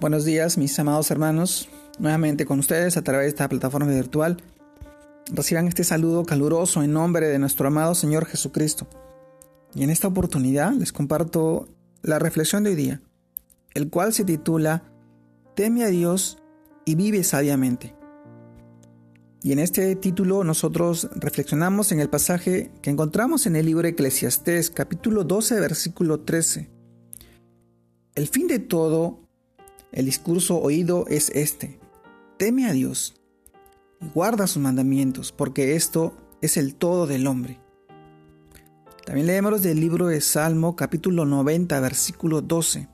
Buenos días, mis amados hermanos. Nuevamente con ustedes a través de esta plataforma virtual. Reciban este saludo caluroso en nombre de nuestro amado Señor Jesucristo. Y en esta oportunidad les comparto la reflexión de hoy día, el cual se titula Teme a Dios y vive sabiamente. Y en este título nosotros reflexionamos en el pasaje que encontramos en el libro Eclesiastés, capítulo 12, versículo 13. El fin de todo el discurso oído es este. Teme a Dios y guarda sus mandamientos, porque esto es el todo del hombre. También leemos del libro de Salmo capítulo 90 versículo 12.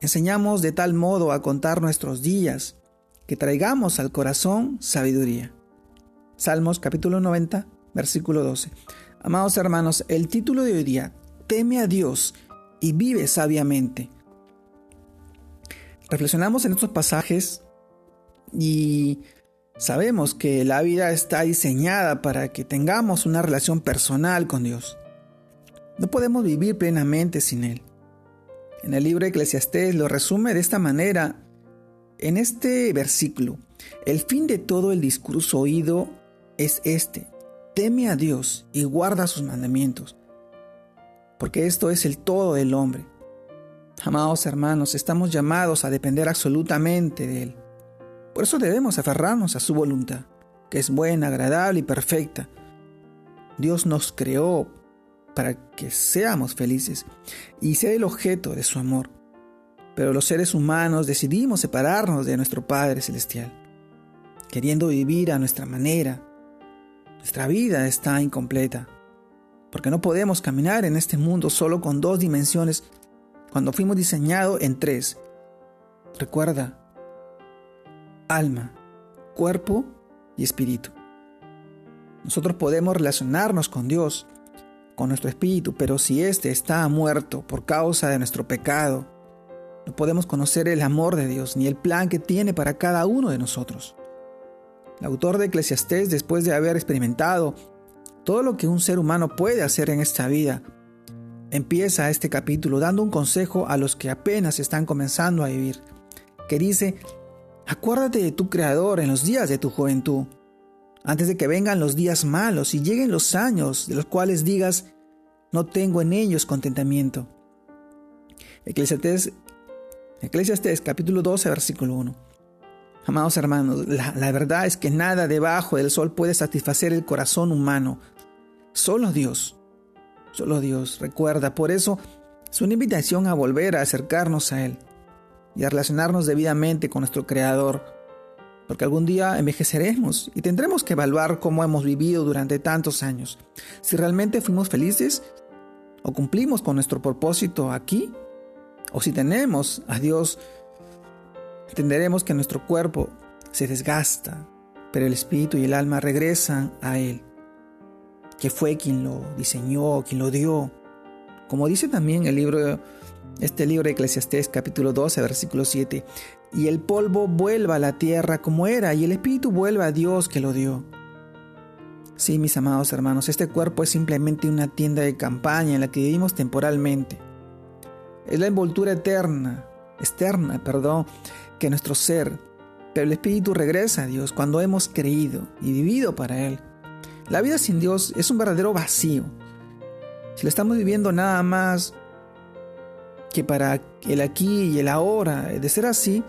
Enseñamos de tal modo a contar nuestros días que traigamos al corazón sabiduría. Salmos capítulo 90 versículo 12. Amados hermanos, el título de hoy día, teme a Dios y vive sabiamente. Reflexionamos en estos pasajes y sabemos que la vida está diseñada para que tengamos una relación personal con Dios. No podemos vivir plenamente sin Él. En el libro de Eclesiastés lo resume de esta manera en este versículo. El fin de todo el discurso oído es este. Teme a Dios y guarda sus mandamientos, porque esto es el todo del hombre. Amados hermanos, estamos llamados a depender absolutamente de Él. Por eso debemos aferrarnos a su voluntad, que es buena, agradable y perfecta. Dios nos creó para que seamos felices y sea el objeto de su amor. Pero los seres humanos decidimos separarnos de nuestro Padre Celestial, queriendo vivir a nuestra manera. Nuestra vida está incompleta, porque no podemos caminar en este mundo solo con dos dimensiones cuando fuimos diseñados en tres. Recuerda, alma, cuerpo y espíritu. Nosotros podemos relacionarnos con Dios, con nuestro espíritu, pero si éste está muerto por causa de nuestro pecado, no podemos conocer el amor de Dios ni el plan que tiene para cada uno de nosotros. El autor de Eclesiastés, después de haber experimentado todo lo que un ser humano puede hacer en esta vida, empieza este capítulo dando un consejo a los que apenas están comenzando a vivir, que dice, acuérdate de tu Creador en los días de tu juventud, antes de que vengan los días malos y lleguen los años de los cuales digas, no tengo en ellos contentamiento. Eclesiastes, capítulo 12, versículo 1. Amados hermanos, la, la verdad es que nada debajo del sol puede satisfacer el corazón humano. Solo Dios Solo Dios recuerda. Por eso es una invitación a volver a acercarnos a Él y a relacionarnos debidamente con nuestro Creador. Porque algún día envejeceremos y tendremos que evaluar cómo hemos vivido durante tantos años. Si realmente fuimos felices o cumplimos con nuestro propósito aquí. O si tenemos a Dios, entenderemos que nuestro cuerpo se desgasta, pero el espíritu y el alma regresan a Él que fue quien lo diseñó, quien lo dio. Como dice también el libro, este libro de Eclesiastés capítulo 12, versículo 7, y el polvo vuelva a la tierra como era, y el espíritu vuelva a Dios que lo dio. Sí, mis amados hermanos, este cuerpo es simplemente una tienda de campaña en la que vivimos temporalmente. Es la envoltura eterna, externa, perdón, que nuestro ser, pero el espíritu regresa a Dios cuando hemos creído y vivido para Él. La vida sin Dios es un verdadero vacío. Si la estamos viviendo nada más que para el aquí y el ahora, de ser así,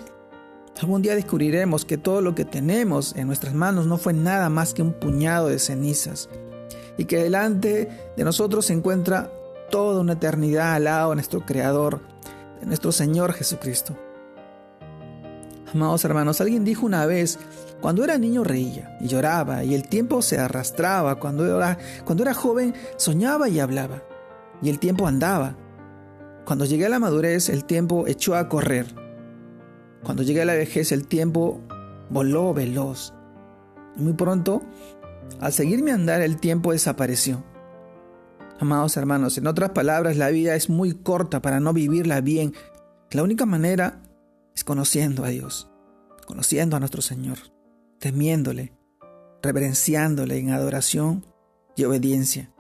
algún día descubriremos que todo lo que tenemos en nuestras manos no fue nada más que un puñado de cenizas y que delante de nosotros se encuentra toda una eternidad al lado de nuestro Creador, de nuestro Señor Jesucristo. Amados hermanos, alguien dijo una vez, cuando era niño reía y lloraba y el tiempo se arrastraba, cuando era, cuando era joven soñaba y hablaba y el tiempo andaba. Cuando llegué a la madurez el tiempo echó a correr. Cuando llegué a la vejez el tiempo voló veloz. Muy pronto, al seguirme andar el tiempo desapareció. Amados hermanos, en otras palabras, la vida es muy corta para no vivirla bien. La única manera es conociendo a Dios, conociendo a nuestro Señor, temiéndole, reverenciándole en adoración y obediencia.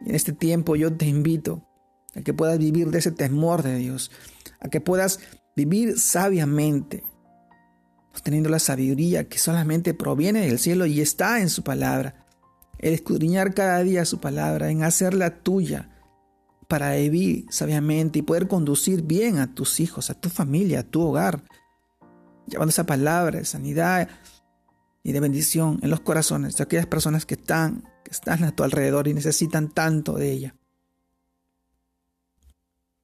Y en este tiempo yo te invito a que puedas vivir de ese temor de Dios, a que puedas vivir sabiamente, teniendo la sabiduría que solamente proviene del cielo y está en su palabra. El escudriñar cada día su palabra, en hacerla tuya, para vivir sabiamente y poder conducir bien a tus hijos, a tu familia, a tu hogar, llevando esa palabra de sanidad y de bendición en los corazones de aquellas personas que están, que están a tu alrededor y necesitan tanto de ella.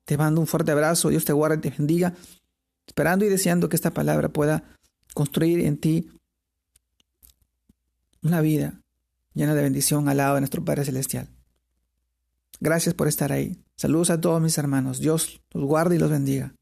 Te mando un fuerte abrazo, Dios te guarde y te bendiga, esperando y deseando que esta palabra pueda construir en ti una vida llena de bendición al lado de nuestro Padre Celestial. Gracias por estar ahí. Saludos a todos mis hermanos. Dios los guarde y los bendiga.